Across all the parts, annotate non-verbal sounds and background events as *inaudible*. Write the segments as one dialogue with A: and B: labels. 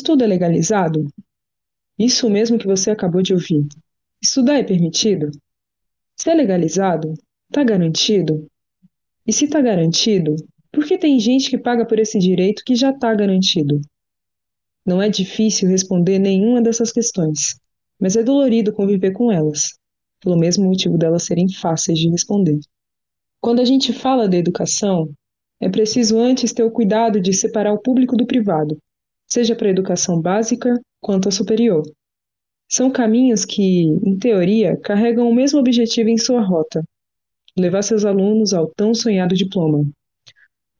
A: Estudo é legalizado? Isso mesmo que você acabou de ouvir. Estudar é permitido? Se é legalizado, está garantido? E se está garantido, por que tem gente que paga por esse direito que já está garantido? Não é difícil responder nenhuma dessas questões, mas é dolorido conviver com elas, pelo mesmo motivo delas serem fáceis de responder. Quando a gente fala de educação, é preciso antes ter o cuidado de separar o público do privado, seja para a educação básica quanto a superior. São caminhos que, em teoria, carregam o mesmo objetivo em sua rota: levar seus alunos ao tão sonhado diploma.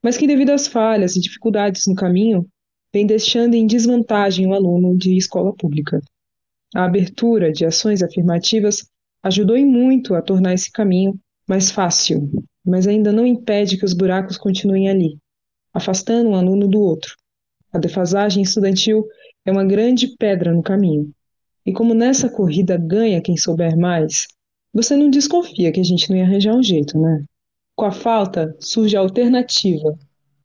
A: Mas que, devido às falhas e dificuldades no caminho, vem deixando em desvantagem o aluno de escola pública. A abertura de ações afirmativas ajudou em muito a tornar esse caminho mais fácil, mas ainda não impede que os buracos continuem ali, afastando um aluno do outro. A defasagem estudantil é uma grande pedra no caminho. E como nessa corrida ganha quem souber mais, você não desconfia que a gente não ia arranjar um jeito, né? Com a falta surge a alternativa,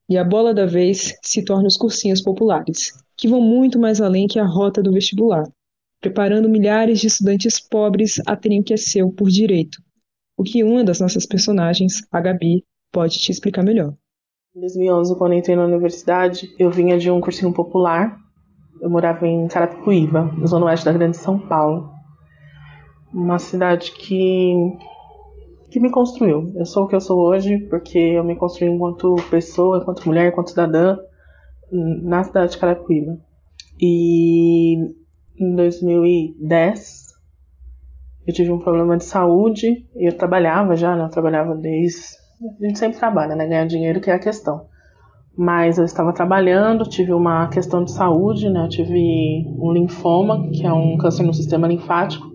A: e a bola da vez se torna os cursinhos populares, que vão muito mais além que a rota do vestibular, preparando milhares de estudantes pobres a terem o que é seu por direito, o que uma das nossas personagens, a Gabi, pode te explicar melhor.
B: Em 2011, quando entrei na universidade, eu vinha de um cursinho popular. Eu morava em Carapicuíba, na zona oeste da Grande São Paulo. Uma cidade que que me construiu. Eu sou o que eu sou hoje porque eu me construí enquanto pessoa, enquanto mulher, enquanto cidadã na cidade de Carapicuíba. E em 2010 eu tive um problema de saúde e eu trabalhava já, né? Eu trabalhava desde. A gente sempre trabalha, né? Ganhar dinheiro que é a questão. Mas eu estava trabalhando, tive uma questão de saúde, né? Eu tive um linfoma, que é um câncer no sistema linfático.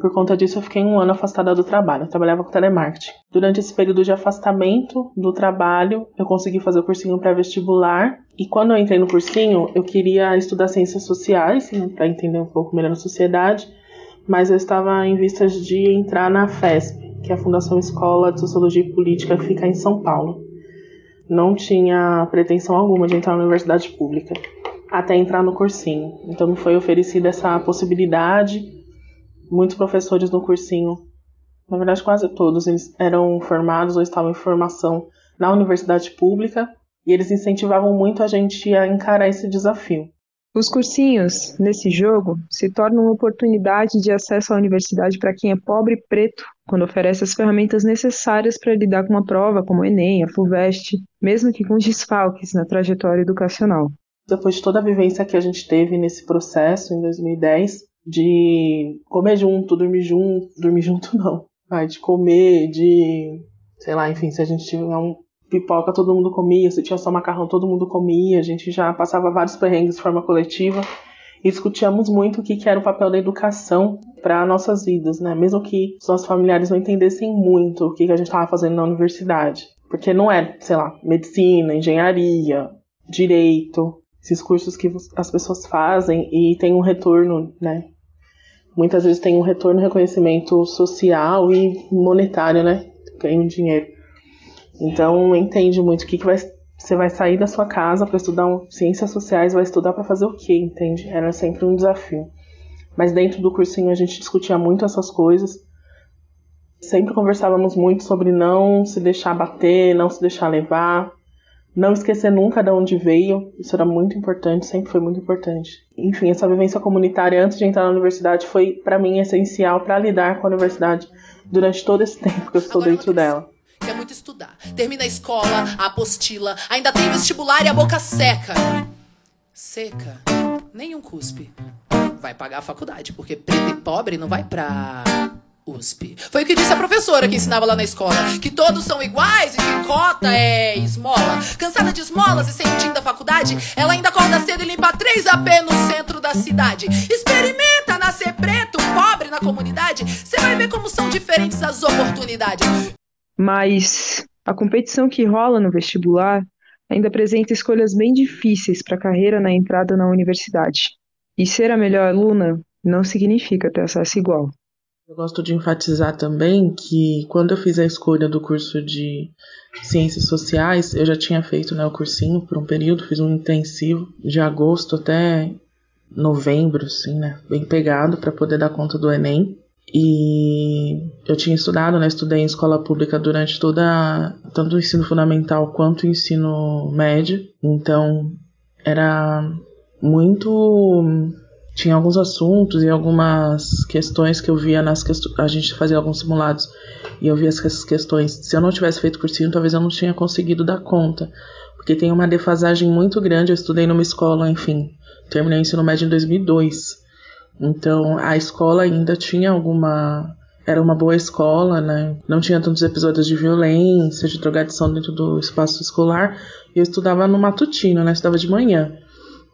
B: Por conta disso, eu fiquei um ano afastada do trabalho. Eu trabalhava com telemarketing. Durante esse período de afastamento do trabalho, eu consegui fazer o cursinho pré-vestibular. E quando eu entrei no cursinho, eu queria estudar ciências sociais, né, para entender um pouco melhor a sociedade. Mas eu estava em vistas de entrar na FESP, que é a Fundação Escola de Sociologia e Política, que fica em São Paulo. Não tinha pretensão alguma de entrar na universidade pública, até entrar no cursinho. Então me foi oferecida essa possibilidade muitos professores no cursinho, na verdade quase todos, eles eram formados ou estavam em formação na universidade pública e eles incentivavam muito a gente a encarar esse desafio.
A: Os cursinhos, nesse jogo, se tornam uma oportunidade de acesso à universidade para quem é pobre preto, quando oferece as ferramentas necessárias para lidar com uma prova como o Enem, a FUVEST, mesmo que com desfalques na trajetória educacional.
B: Depois de toda a vivência que a gente teve nesse processo em 2010, de comer junto, dormir junto, dormir junto *laughs* não, de comer, de, sei lá, enfim, se a gente tiver um pipoca, todo mundo comia, se tinha só macarrão, todo mundo comia, a gente já passava vários perrengues de forma coletiva discutíamos muito o que, era o papel da educação para nossas vidas, né? Mesmo que os nossos familiares não entendessem muito o que, que a gente estava fazendo na universidade. Porque não é, sei lá, medicina, engenharia, direito, esses cursos que as pessoas fazem e tem um retorno, né? muitas vezes tem um retorno, reconhecimento social e monetário, né? Ganho dinheiro. Então, entende muito o que, que vai, você vai sair da sua casa para estudar ciências sociais, vai estudar para fazer o quê, entende? Era sempre um desafio. Mas dentro do cursinho a gente discutia muito essas coisas. Sempre conversávamos muito sobre não se deixar bater, não se deixar levar, não esquecer nunca de onde veio, isso era muito importante, sempre foi muito importante. Enfim, essa vivência comunitária antes de entrar na universidade foi para mim essencial para lidar com a universidade durante todo esse *laughs* tempo que eu estou dentro dela.
C: Muito estudar, termina a escola, a apostila, ainda tem vestibular e a boca seca. Seca? Nenhum cuspe. Vai pagar a faculdade, porque preto e pobre não vai pra USP. Foi o que disse a professora que ensinava lá na escola. Que todos são iguais e que cota é esmola. Cansada de esmolas e sentindo a faculdade, ela ainda acorda cedo e limpa 3 AP no centro da cidade. Experimenta nascer preto, pobre na comunidade. Você vai ver como são diferentes as oportunidades.
A: Mas a competição que rola no vestibular ainda apresenta escolhas bem difíceis para a carreira na entrada na universidade. E ser a melhor aluna não significa ter acesso igual.
B: Eu gosto de enfatizar também que quando eu fiz a escolha do curso de ciências sociais, eu já tinha feito né, o cursinho por um período, fiz um intensivo de agosto até novembro, assim, né? Bem pegado para poder dar conta do Enem. E eu tinha estudado, né? Estudei em escola pública durante toda tanto o ensino fundamental quanto o ensino médio. Então era muito tinha alguns assuntos e algumas questões que eu via nas questões. A gente fazia alguns simulados e eu via essas questões. Se eu não tivesse feito cursinho, talvez eu não tinha conseguido dar conta. Porque tem uma defasagem muito grande. Eu estudei numa escola, enfim, terminei o ensino médio em 2002. Então a escola ainda tinha alguma. Era uma boa escola, né? Não tinha tantos episódios de violência, de drogadição dentro do espaço escolar. E eu estudava no matutino, né? Eu estudava de manhã.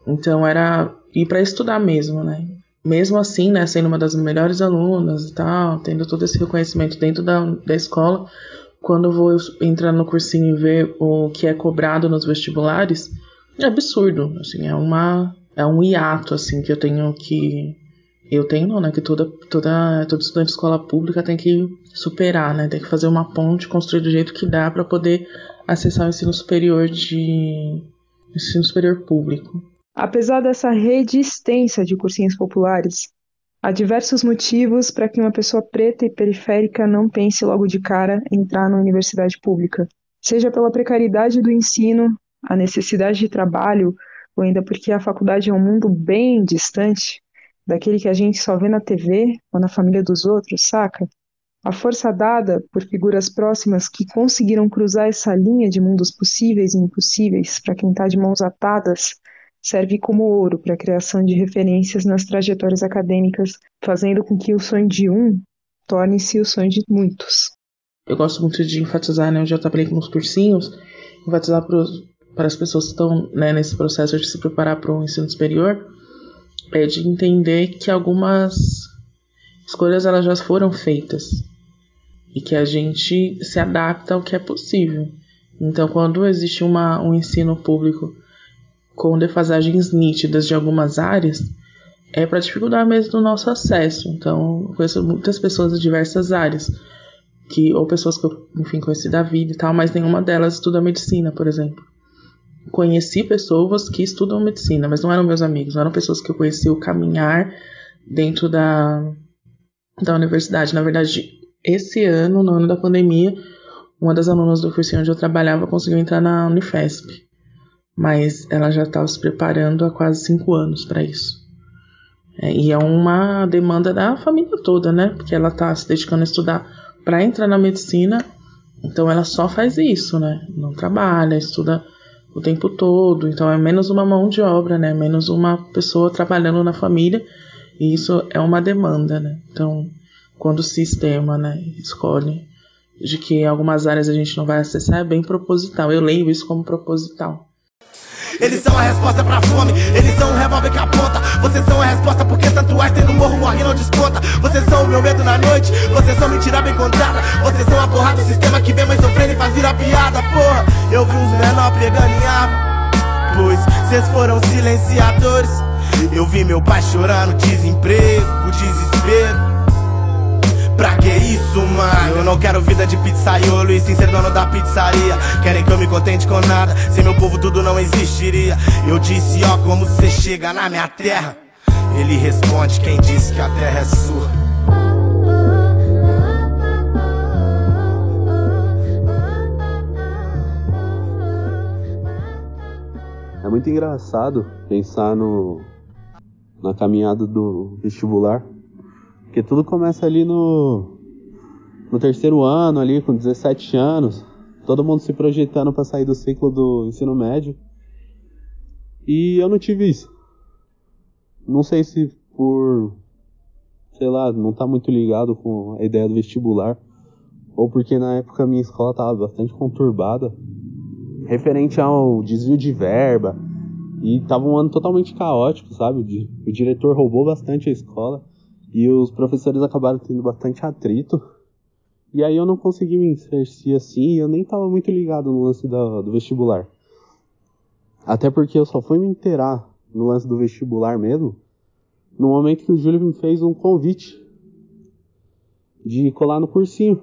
B: Então era ir para estudar mesmo, né? Mesmo assim, né, sendo uma das melhores alunas e tal, tendo todo esse reconhecimento dentro da, da escola, quando eu vou entrar no cursinho e ver o que é cobrado nos vestibulares, é absurdo, assim, é uma é um hiato assim que eu tenho que eu tenho não, né, que toda toda todo estudante de escola pública tem que superar, né? Tem que fazer uma ponte, construir do jeito que dá para poder acessar o ensino superior de ensino superior público.
A: Apesar dessa rede extensa de cursinhos populares, há diversos motivos para que uma pessoa preta e periférica não pense logo de cara em entrar na universidade pública. Seja pela precariedade do ensino, a necessidade de trabalho, ou ainda porque a faculdade é um mundo bem distante daquele que a gente só vê na TV ou na família dos outros, saca? A força dada por figuras próximas que conseguiram cruzar essa linha de mundos possíveis e impossíveis para quem está de mãos atadas serve como ouro para a criação de referências nas trajetórias acadêmicas, fazendo com que o sonho de um torne-se o sonho de muitos.
B: Eu gosto muito de enfatizar, né, eu já trabalhei com os cursinhos, enfatizar para as pessoas que estão né, nesse processo de se preparar para o ensino superior, é de entender que algumas escolhas elas já foram feitas e que a gente se adapta ao que é possível. Então, quando existe uma, um ensino público com defasagens nítidas de algumas áreas, é para dificultar mesmo o nosso acesso. Então, eu conheço muitas pessoas de diversas áreas, que ou pessoas que eu, enfim, conheci da vida e tal, mas nenhuma delas estuda medicina, por exemplo. Conheci pessoas que estudam medicina, mas não eram meus amigos, não eram pessoas que eu conheci o caminhar dentro da, da universidade. Na verdade, esse ano, no ano da pandemia, uma das alunas do cursinho onde eu trabalhava conseguiu entrar na Unifesp mas ela já estava se preparando há quase cinco anos para isso. É, e é uma demanda da família toda, né? Porque ela está se dedicando a estudar para entrar na medicina, então ela só faz isso, né? Não trabalha, estuda o tempo todo, então é menos uma mão de obra, né? Menos uma pessoa trabalhando na família, e isso é uma demanda, né? Então, quando o sistema, né, escolhe de que algumas áreas a gente não vai acessar, é bem proposital. Eu leio isso como proposital.
D: Eles são a resposta pra fome, eles são um revólver que aponta. Vocês são a resposta porque tanto tem no morro, morre não desconta. Vocês são o meu medo na noite, vocês são mentira bem contada. Vocês são a porra do sistema que vem mais sofrendo e faz virar piada, porra. Eu vi uns menor pegando em arma, pois vocês foram silenciadores. Eu vi meu pai chorando, desemprego, desespero. Pra que isso, mano? Eu não quero vida de pizzaiolo e sim ser dono da pizzaria. Querem que eu me contente com nada, sem meu povo tudo não existiria. Eu disse, ó, como você chega na minha terra. Ele responde, quem disse que a terra é sua.
E: É muito engraçado pensar no na caminhada do vestibular porque tudo começa ali no, no terceiro ano, ali com 17 anos, todo mundo se projetando para sair do ciclo do ensino médio. E eu não tive isso. Não sei se por, sei lá, não tá muito ligado com a ideia do vestibular, ou porque na época minha escola tava bastante conturbada, referente ao desvio de verba, e tava um ano totalmente caótico, sabe? O diretor roubou bastante a escola. E os professores acabaram tendo bastante atrito. E aí eu não consegui me inserir assim, eu nem estava muito ligado no lance do vestibular. Até porque eu só fui me inteirar no lance do vestibular mesmo, no momento que o Júlio me fez um convite de colar no cursinho.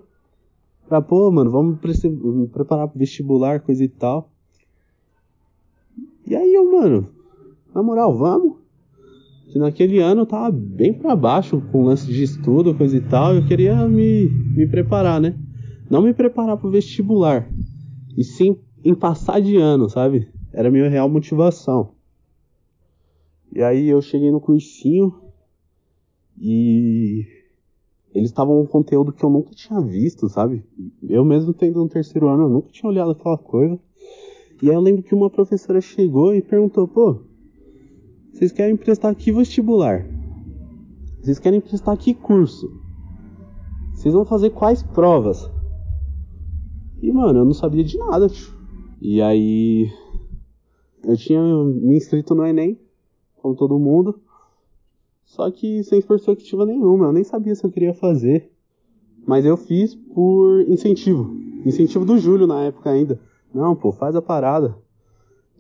E: Pra, pô, mano, vamos me preparar pro vestibular, coisa e tal. E aí eu, mano, na moral, vamos? Que naquele ano eu tava bem para baixo com lance de estudo, coisa e tal. Eu queria me, me preparar, né? Não me preparar pro vestibular, e sim em passar de ano, sabe? Era a minha real motivação. E aí eu cheguei no cursinho e eles estavam um conteúdo que eu nunca tinha visto, sabe? Eu mesmo tendo um terceiro ano, eu nunca tinha olhado aquela coisa. E aí eu lembro que uma professora chegou e perguntou, pô, vocês querem prestar que vestibular? Vocês querem prestar que curso? Vocês vão fazer quais provas? E mano, eu não sabia de nada, tio. E aí eu tinha me inscrito no Enem, como todo mundo. Só que sem perspectiva nenhuma, eu nem sabia se eu queria fazer. Mas eu fiz por incentivo. Incentivo do Júlio na época ainda. Não, pô, faz a parada.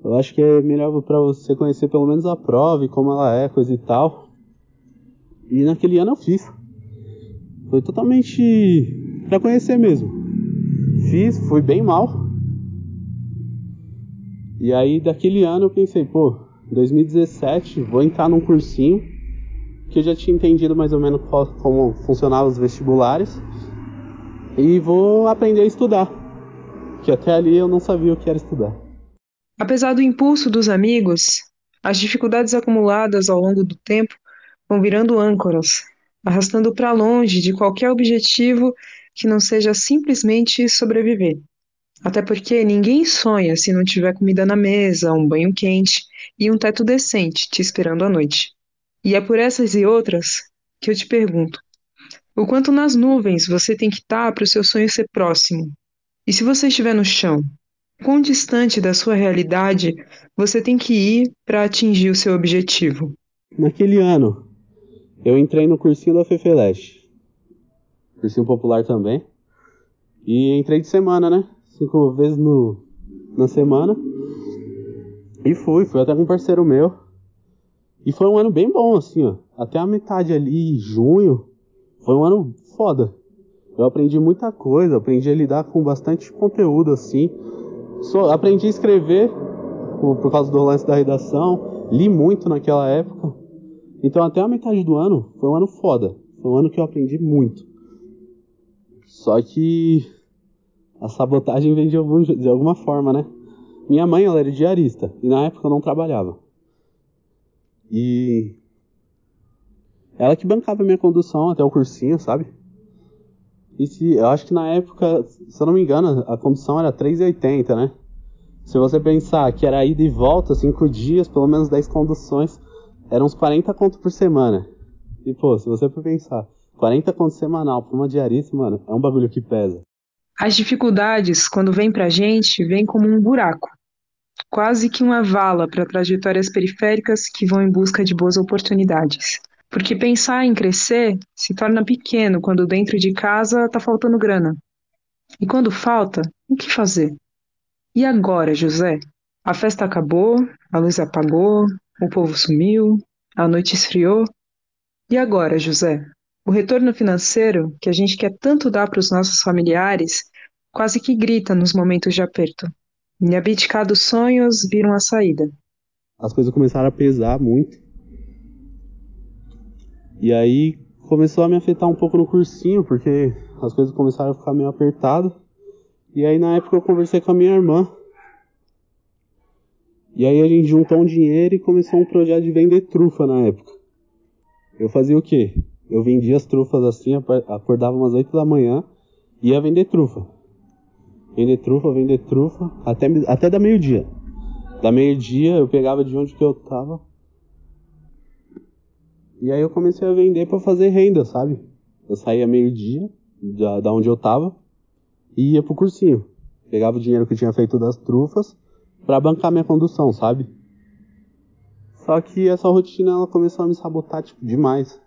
E: Eu acho que é melhor para você conhecer pelo menos a prova e como ela é, coisa e tal. E naquele ano eu fiz. Foi totalmente para conhecer mesmo. Fiz, fui bem mal. E aí daquele ano eu pensei, pô, 2017 vou entrar num cursinho que eu já tinha entendido mais ou menos como funcionavam os vestibulares e vou aprender a estudar, que até ali eu não sabia o que era estudar.
A: Apesar do impulso dos amigos, as dificuldades acumuladas ao longo do tempo vão virando âncoras, arrastando para longe de qualquer objetivo que não seja simplesmente sobreviver. Até porque ninguém sonha se não tiver comida na mesa, um banho quente e um teto decente te esperando à noite. E é por essas e outras que eu te pergunto: o quanto nas nuvens você tem que estar para o seu sonho ser próximo? E se você estiver no chão, quão distante da sua realidade você tem que ir para atingir o seu objetivo?
E: Naquele ano, eu entrei no cursinho da Fefeleste, cursinho popular também, e entrei de semana, né? Cinco vezes no, na semana. E fui, fui até com um parceiro meu. E foi um ano bem bom, assim, ó. Até a metade ali, junho, foi um ano foda. Eu aprendi muita coisa, aprendi a lidar com bastante conteúdo, assim. Só, aprendi a escrever por, por causa do lance da redação. Li muito naquela época. Então até a metade do ano foi um ano foda. Foi um ano que eu aprendi muito. Só que a sabotagem vem de, algum, de alguma forma, né? Minha mãe, ela era diarista. E na época eu não trabalhava. E ela que bancava minha condução até o cursinho, sabe? E se, eu acho que na época, se eu não me engano, a condução era 3,80, né? Se você pensar que era ida e volta, 5 dias, pelo menos 10 conduções, eram uns 40 conto por semana. E pô, se você for pensar, 40 conto semanal pra uma diarista, mano, é um bagulho que pesa.
A: As dificuldades, quando vem pra gente, vem como um buraco quase que uma vala para trajetórias periféricas que vão em busca de boas oportunidades. Porque pensar em crescer se torna pequeno quando dentro de casa está faltando grana. E quando falta, o que fazer? E agora, José? A festa acabou, a luz apagou, o povo sumiu, a noite esfriou. E agora, José? O retorno financeiro que a gente quer tanto dar para os nossos familiares quase que grita nos momentos de aperto. Me abdicados sonhos viram a saída.
E: As coisas começaram a pesar muito. E aí começou a me afetar um pouco no cursinho, porque as coisas começaram a ficar meio apertado. E aí na época eu conversei com a minha irmã. E aí a gente juntou um dinheiro e começou um projeto de vender trufa na época. Eu fazia o quê? Eu vendia as trufas assim, acordava umas 8 da manhã e ia vender trufa. Vender trufa, vender trufa, até, até da meio-dia. Da meio-dia eu pegava de onde que eu tava. E aí eu comecei a vender para fazer renda, sabe? Eu saía meio-dia da, da onde eu tava e ia pro cursinho. Pegava o dinheiro que eu tinha feito das trufas para bancar minha condução, sabe? Só que essa rotina ela começou a me sabotar tipo, demais.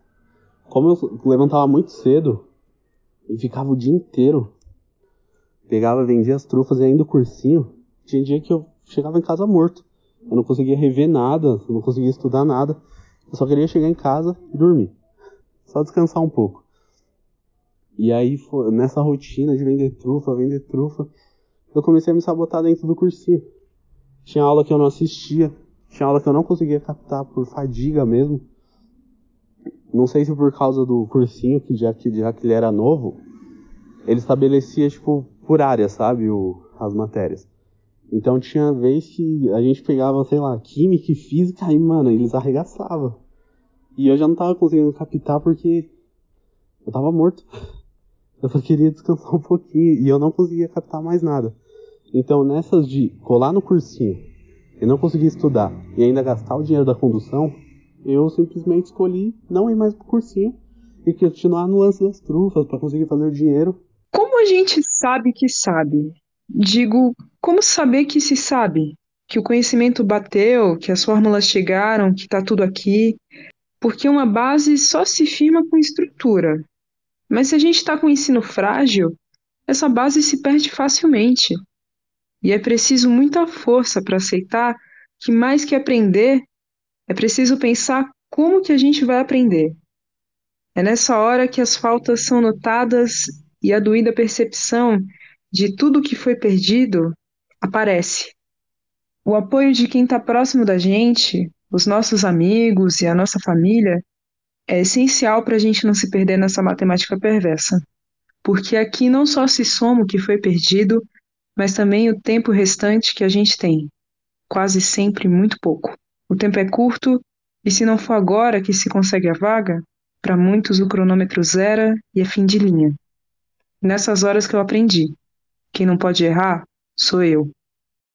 E: Como eu levantava muito cedo e ficava o dia inteiro Pegava, vendia as trufas e ainda o cursinho. Tinha dia que eu chegava em casa morto. Eu não conseguia rever nada, não conseguia estudar nada. Eu só queria chegar em casa e dormir. Só descansar um pouco. E aí, nessa rotina de vender trufa, vender trufa, eu comecei a me sabotar dentro do cursinho. Tinha aula que eu não assistia, tinha aula que eu não conseguia captar por fadiga mesmo. Não sei se por causa do cursinho, que já que, já que ele era novo, ele estabelecia, tipo, por área, sabe, o, as matérias. Então tinha vez que a gente pegava, sei lá, química e física e, mano, eles arregaçavam. E eu já não tava conseguindo captar porque eu tava morto. *laughs* Eu só queria descansar um pouquinho e eu não conseguia captar mais nada. Então nessas de colar no cursinho e não conseguir estudar e ainda gastar o dinheiro da condução, eu simplesmente escolhi não ir mais pro cursinho e continuar no lance das trufas para conseguir fazer o dinheiro.
A: Como a gente sabe que sabe? Digo, como saber que se sabe? Que o conhecimento bateu, que as fórmulas chegaram, que está tudo aqui. Porque uma base só se firma com estrutura. Mas se a gente está com ensino frágil, essa base se perde facilmente. E é preciso muita força para aceitar que mais que aprender, é preciso pensar como que a gente vai aprender. É nessa hora que as faltas são notadas e a doída percepção de tudo que foi perdido aparece. O apoio de quem está próximo da gente, os nossos amigos e a nossa família, é essencial para a gente não se perder nessa matemática perversa. Porque aqui não só se soma o que foi perdido, mas também o tempo restante que a gente tem. Quase sempre muito pouco. O tempo é curto e se não for agora que se consegue a vaga, para muitos o cronômetro zera e é fim de linha. Nessas horas que eu aprendi. Quem não pode errar sou eu.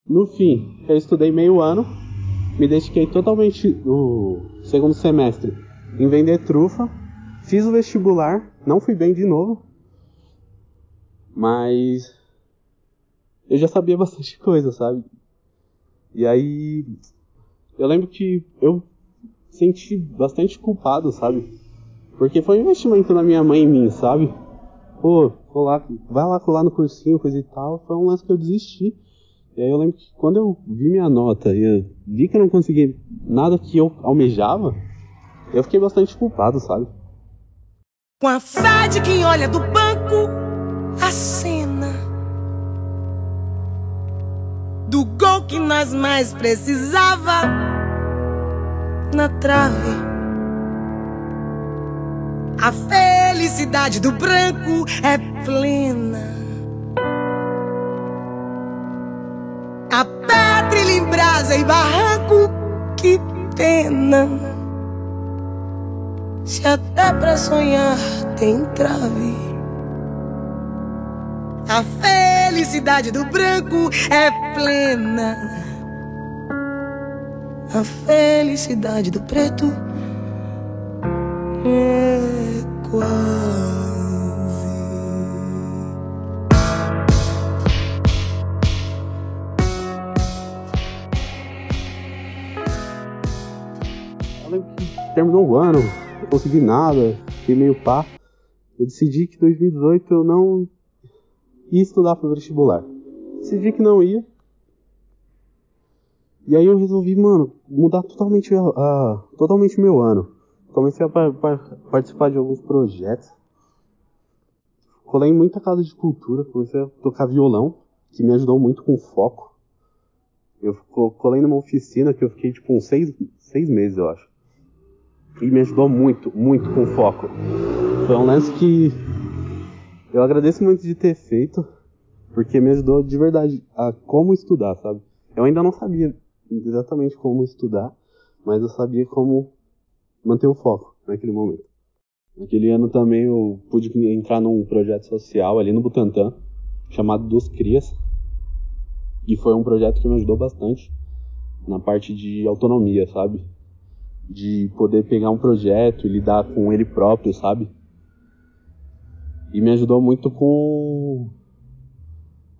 E: No fim, eu estudei meio ano, me dediquei totalmente no segundo semestre em vender trufa, fiz o vestibular, não fui bem de novo, mas eu já sabia *laughs* bastante coisa, sabe? E aí eu lembro que eu senti bastante culpado, sabe? Porque foi um investimento da minha mãe em mim, sabe? Pô, lá, vai lá colar no cursinho, coisa e tal. Foi um lance que eu desisti. E aí eu lembro que quando eu vi minha nota e vi que eu não consegui nada que eu almejava, eu fiquei bastante culpado, sabe?
F: Com a fé de quem olha do banco a cena do gol que nós mais precisava na trave. A felicidade do branco é plena. A pedra em brasa e que pena. Se até pra sonhar tem trave. A felicidade do branco é plena. A felicidade do preto é quase.
E: Terminou o ano, não consegui nada, fiquei meio pá. Eu decidi que em 2018 eu não ia estudar para vestibular. Decidi que não ia, e aí eu resolvi, mano, mudar totalmente, uh, totalmente meu ano. Comecei a par par participar de alguns projetos. Colei em muita casa de cultura, comecei a tocar violão, que me ajudou muito com foco. Eu colei numa oficina que eu fiquei tipo uns seis, seis meses, eu acho. E me ajudou muito, muito com foco. Foi um lance que eu agradeço muito de ter feito, porque me ajudou de verdade a como estudar, sabe? Eu ainda não sabia exatamente como estudar, mas eu sabia como manter o foco naquele momento. Naquele ano também eu pude entrar num projeto social ali no Butantã, chamado Dos Crias, e foi um projeto que me ajudou bastante na parte de autonomia, sabe? De poder pegar um projeto e lidar com ele próprio, sabe? E me ajudou muito com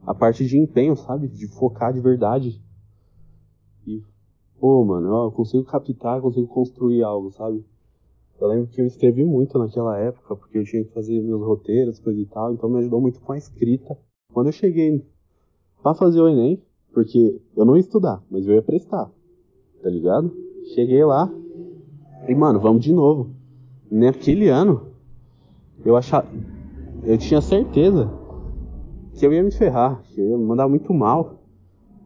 E: a parte de empenho, sabe? De focar de verdade e, pô, mano, eu consigo captar, consigo construir algo, sabe? Eu lembro que eu escrevi muito naquela época, porque eu tinha que fazer meus roteiros, coisa e tal, então me ajudou muito com a escrita. Quando eu cheguei para fazer o Enem, porque eu não ia estudar, mas eu ia prestar, tá ligado? Cheguei lá e, mano, vamos de novo. Naquele ano, eu achava. eu tinha certeza que eu ia me ferrar, que eu ia mandar muito mal.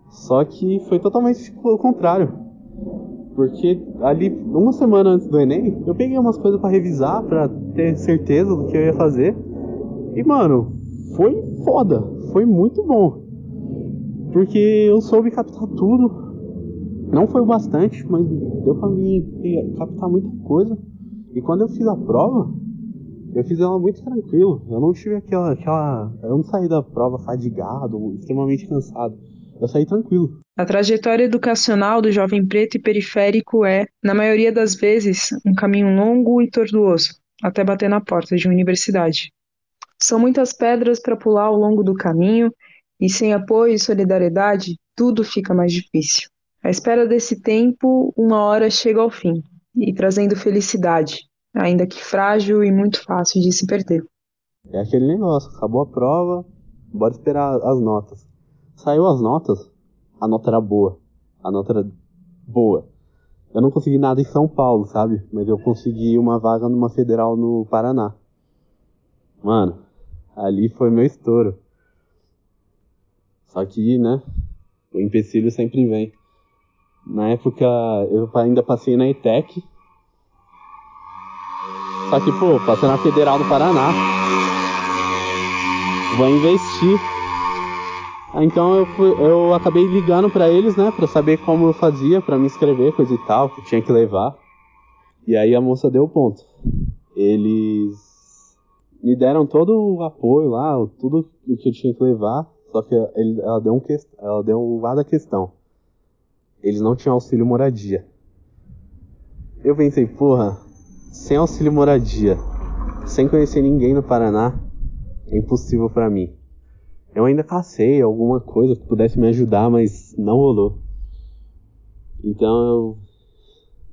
E: Só que foi totalmente o contrário. Porque ali, uma semana antes do Enem, eu peguei umas coisas para revisar, para ter certeza do que eu ia fazer. E, mano, foi foda. Foi muito bom. Porque eu soube captar tudo. Não foi o bastante, mas deu pra mim captar muita coisa. E quando eu fiz a prova, eu fiz ela muito tranquilo. Eu não tive aquela. aquela eu não saí da prova fadigado, extremamente cansado. Eu saí tranquilo.
A: A trajetória educacional do jovem preto e periférico é, na maioria das vezes, um caminho longo e tortuoso, até bater na porta de uma universidade. São muitas pedras para pular ao longo do caminho, e sem apoio e solidariedade, tudo fica mais difícil. À espera desse tempo, uma hora chega ao fim, e trazendo felicidade, ainda que frágil e muito fácil de se perder.
E: É aquele negócio, acabou a prova, bora esperar as notas. Saiu as notas, a nota era boa. A nota era boa. Eu não consegui nada em São Paulo, sabe? Mas eu consegui uma vaga numa federal no Paraná. Mano, ali foi meu estouro. Só que, né? O empecilho sempre vem. Na época eu ainda passei na ETEC. Só que, pô, passei na Federal do Paraná. Vou investir então eu, fui, eu acabei ligando para eles, né, para saber como eu fazia para me inscrever, coisa e tal, que tinha que levar. E aí a moça deu o ponto. Eles me deram todo o apoio lá, tudo o que eu tinha que levar, só que ela deu um ela deu um da questão. Eles não tinham auxílio moradia. Eu pensei, porra, sem auxílio moradia, sem conhecer ninguém no Paraná, é impossível para mim. Eu ainda cacei alguma coisa que pudesse me ajudar, mas não rolou. Então eu,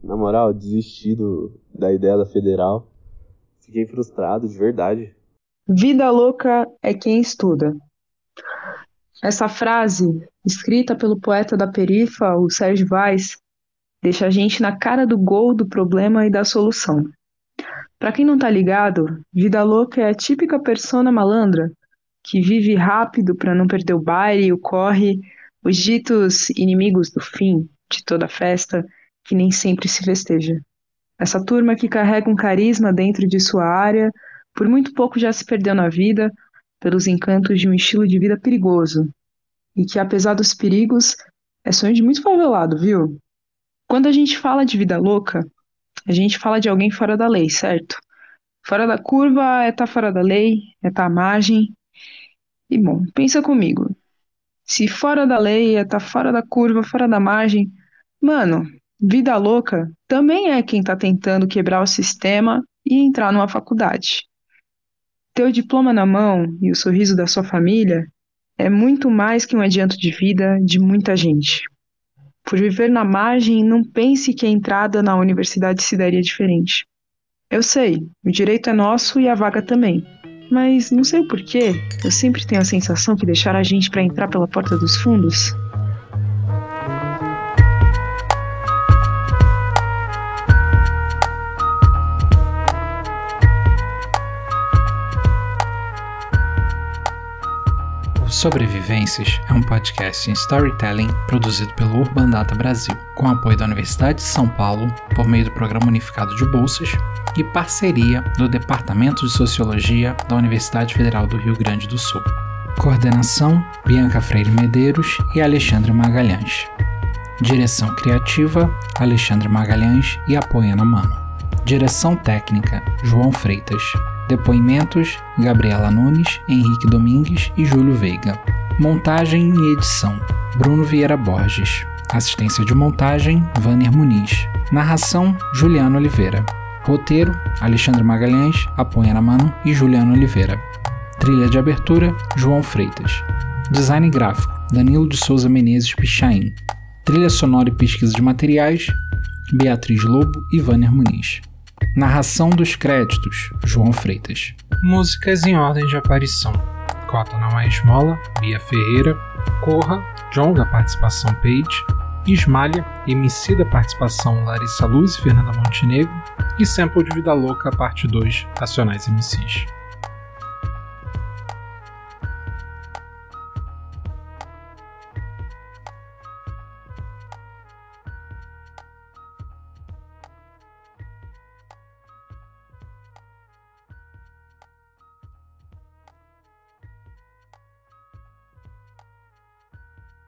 E: na moral, desisti do, da ideia da federal. Fiquei frustrado, de verdade.
A: Vida louca é quem estuda. Essa frase, escrita pelo poeta da perifa, o Sérgio Vaz, deixa a gente na cara do gol do problema e da solução. Para quem não tá ligado, Vida Louca é a típica persona malandra que vive rápido para não perder o baile, o corre, os ditos inimigos do fim de toda festa que nem sempre se festeja. Essa turma que carrega um carisma dentro de sua área, por muito pouco já se perdeu na vida pelos encantos de um estilo de vida perigoso. E que, apesar dos perigos, é sonho de muito favelado, viu? Quando a gente fala de vida louca, a gente fala de alguém fora da lei, certo? Fora da curva é tá fora da lei, é tá à margem, e bom, pensa comigo. Se fora da lei é tá fora da curva, fora da margem, mano, vida louca também é quem tá tentando quebrar o sistema e entrar numa faculdade. Teu diploma na mão e o sorriso da sua família é muito mais que um adianto de vida de muita gente. Por viver na margem, não pense que a entrada na universidade se daria diferente. Eu sei, o direito é nosso e a vaga também. Mas não sei o porquê, eu sempre tenho a sensação que deixaram a gente para entrar pela porta dos fundos.
G: Sobrevivências é um podcast em storytelling produzido pelo Urban Data Brasil, com apoio da Universidade de São Paulo por meio do Programa Unificado de Bolsas e parceria do Departamento de Sociologia da Universidade Federal do Rio Grande do Sul. Coordenação: Bianca Freire Medeiros e Alexandre Magalhães. Direção criativa: Alexandre Magalhães e Apoiana Mano. Direção técnica: João Freitas. Depoimentos: Gabriela Nunes, Henrique Domingues e Júlio Veiga. Montagem e edição: Bruno Vieira Borges. Assistência de montagem: Vanner Muniz. Narração: Juliano Oliveira. Roteiro: Alexandre Magalhães, Apoiana Mano e Juliano Oliveira. Trilha de abertura: João Freitas. Design gráfico: Danilo de Souza Menezes Pichain. Trilha sonora e pesquisa de materiais: Beatriz Lobo e Vanner Muniz. Narração dos créditos: João Freitas. Músicas em ordem de aparição: Cota Não é Esmola, Bia Ferreira, Corra, John da participação Page, Ismalha, MC da participação Larissa Luz e Fernanda Montenegro, e Sample de Vida Louca, parte 2, Racionais MCs.